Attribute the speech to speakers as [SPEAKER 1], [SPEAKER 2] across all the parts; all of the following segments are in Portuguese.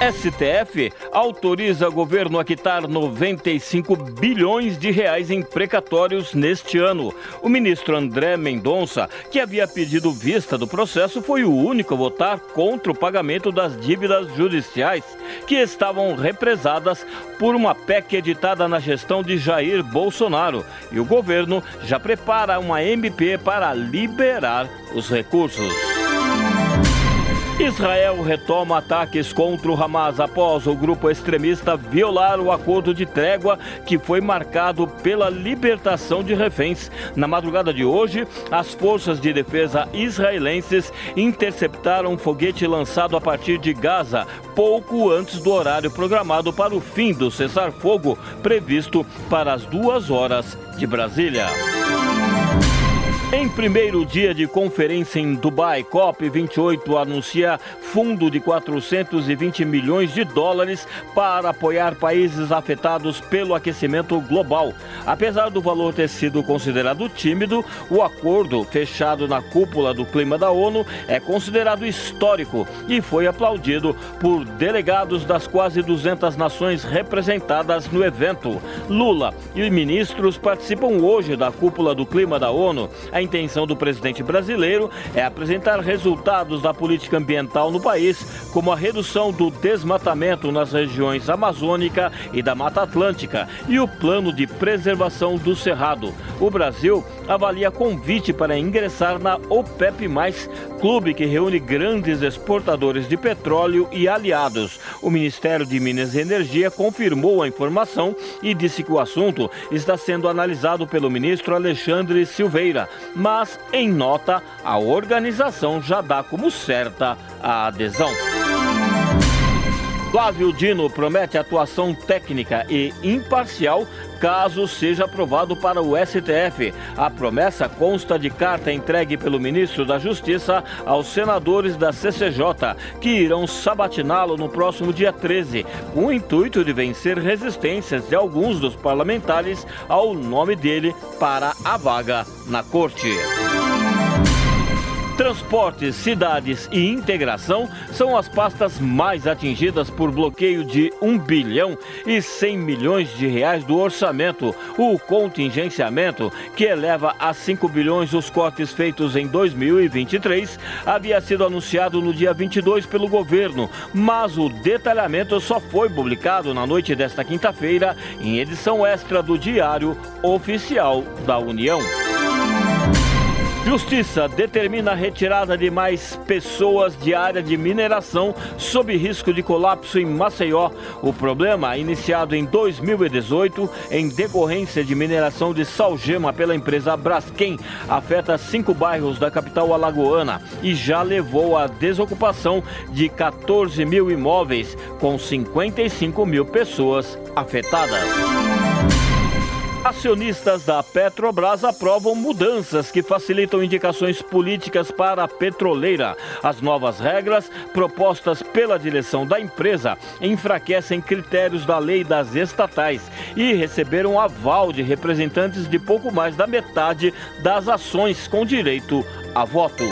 [SPEAKER 1] STF autoriza governo a quitar 95 bilhões de reais em precatórios neste ano. O ministro André Mendonça, que havia pedido vista do processo, foi o único a votar contra o pagamento das dívidas judiciais que estavam represadas por uma PEC editada na gestão de Jair Bolsonaro. E o governo já prepara uma MP para liberar os recursos. Israel retoma ataques contra o Hamas após o grupo extremista violar o acordo de trégua que foi marcado pela libertação de reféns. Na madrugada de hoje, as forças de defesa israelenses interceptaram um foguete lançado a partir de Gaza, pouco antes do horário programado para o fim do cessar-fogo, previsto para as duas horas de Brasília. Em primeiro dia de conferência em Dubai, COP28 anuncia fundo de 420 milhões de dólares para apoiar países afetados pelo aquecimento global. Apesar do valor ter sido considerado tímido, o acordo fechado na cúpula do clima da ONU é considerado histórico e foi aplaudido por delegados das quase 200 nações representadas no evento. Lula e ministros participam hoje da cúpula do clima da ONU. A intenção do presidente brasileiro é apresentar resultados da política ambiental no país, como a redução do desmatamento nas regiões amazônica e da Mata Atlântica e o plano de preservação do Cerrado. O Brasil avalia convite para ingressar na OPEP+, clube que reúne grandes exportadores de petróleo e aliados. O Ministério de Minas e Energia confirmou a informação e disse que o assunto está sendo analisado pelo ministro Alexandre Silveira, mas em nota a organização já dá como certa a adesão. Flávio Dino promete atuação técnica e imparcial caso seja aprovado para o STF. A promessa consta de carta entregue pelo ministro da Justiça aos senadores da CCJ, que irão sabatiná-lo no próximo dia 13, com o intuito de vencer resistências de alguns dos parlamentares ao nome dele para a vaga na corte. Transportes, cidades e integração são as pastas mais atingidas por bloqueio de 1 bilhão e 100 milhões de reais do orçamento. O contingenciamento, que eleva a 5 bilhões os cortes feitos em 2023, havia sido anunciado no dia 22 pelo governo, mas o detalhamento só foi publicado na noite desta quinta-feira em edição extra do Diário Oficial da União. Justiça determina a retirada de mais pessoas de área de mineração sob risco de colapso em Maceió. O problema, iniciado em 2018 em decorrência de mineração de salgema pela empresa Braskem, afeta cinco bairros da capital alagoana e já levou à desocupação de 14 mil imóveis, com 55 mil pessoas afetadas. Acionistas da Petrobras aprovam mudanças que facilitam indicações políticas para a petroleira. As novas regras propostas pela direção da empresa enfraquecem critérios da lei das estatais e receberam aval de representantes de pouco mais da metade das ações com direito a voto.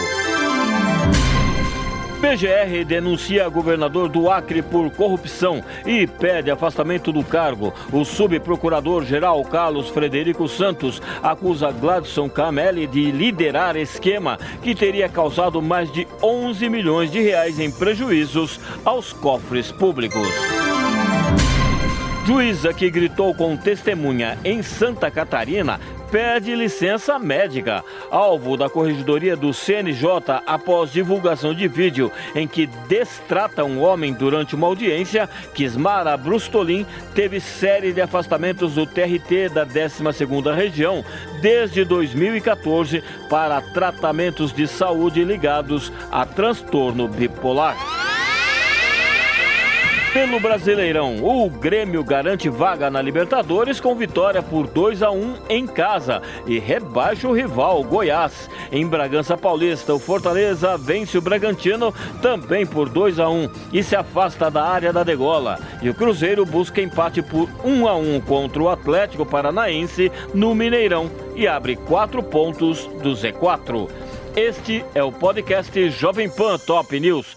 [SPEAKER 1] PGR denuncia governador do Acre por corrupção e pede afastamento do cargo. O subprocurador-geral Carlos Frederico Santos acusa Gladson Camelli de liderar esquema que teria causado mais de 11 milhões de reais em prejuízos aos cofres públicos. Juíza que gritou com testemunha em Santa Catarina pede licença médica. Alvo da corregedoria do CNJ após divulgação de vídeo em que destrata um homem durante uma audiência, Kismara Brustolin teve série de afastamentos do TRT da 12ª região desde 2014 para tratamentos de saúde ligados a transtorno bipolar. Pelo Brasileirão, o Grêmio garante vaga na Libertadores com vitória por 2 a 1 em casa e rebaixa o rival Goiás. Em Bragança Paulista, o Fortaleza vence o Bragantino também por 2 a 1 e se afasta da área da degola. E o Cruzeiro busca empate por 1 a 1 contra o Atlético Paranaense no Mineirão e abre quatro pontos do Z4. Este é o podcast Jovem Pan Top News.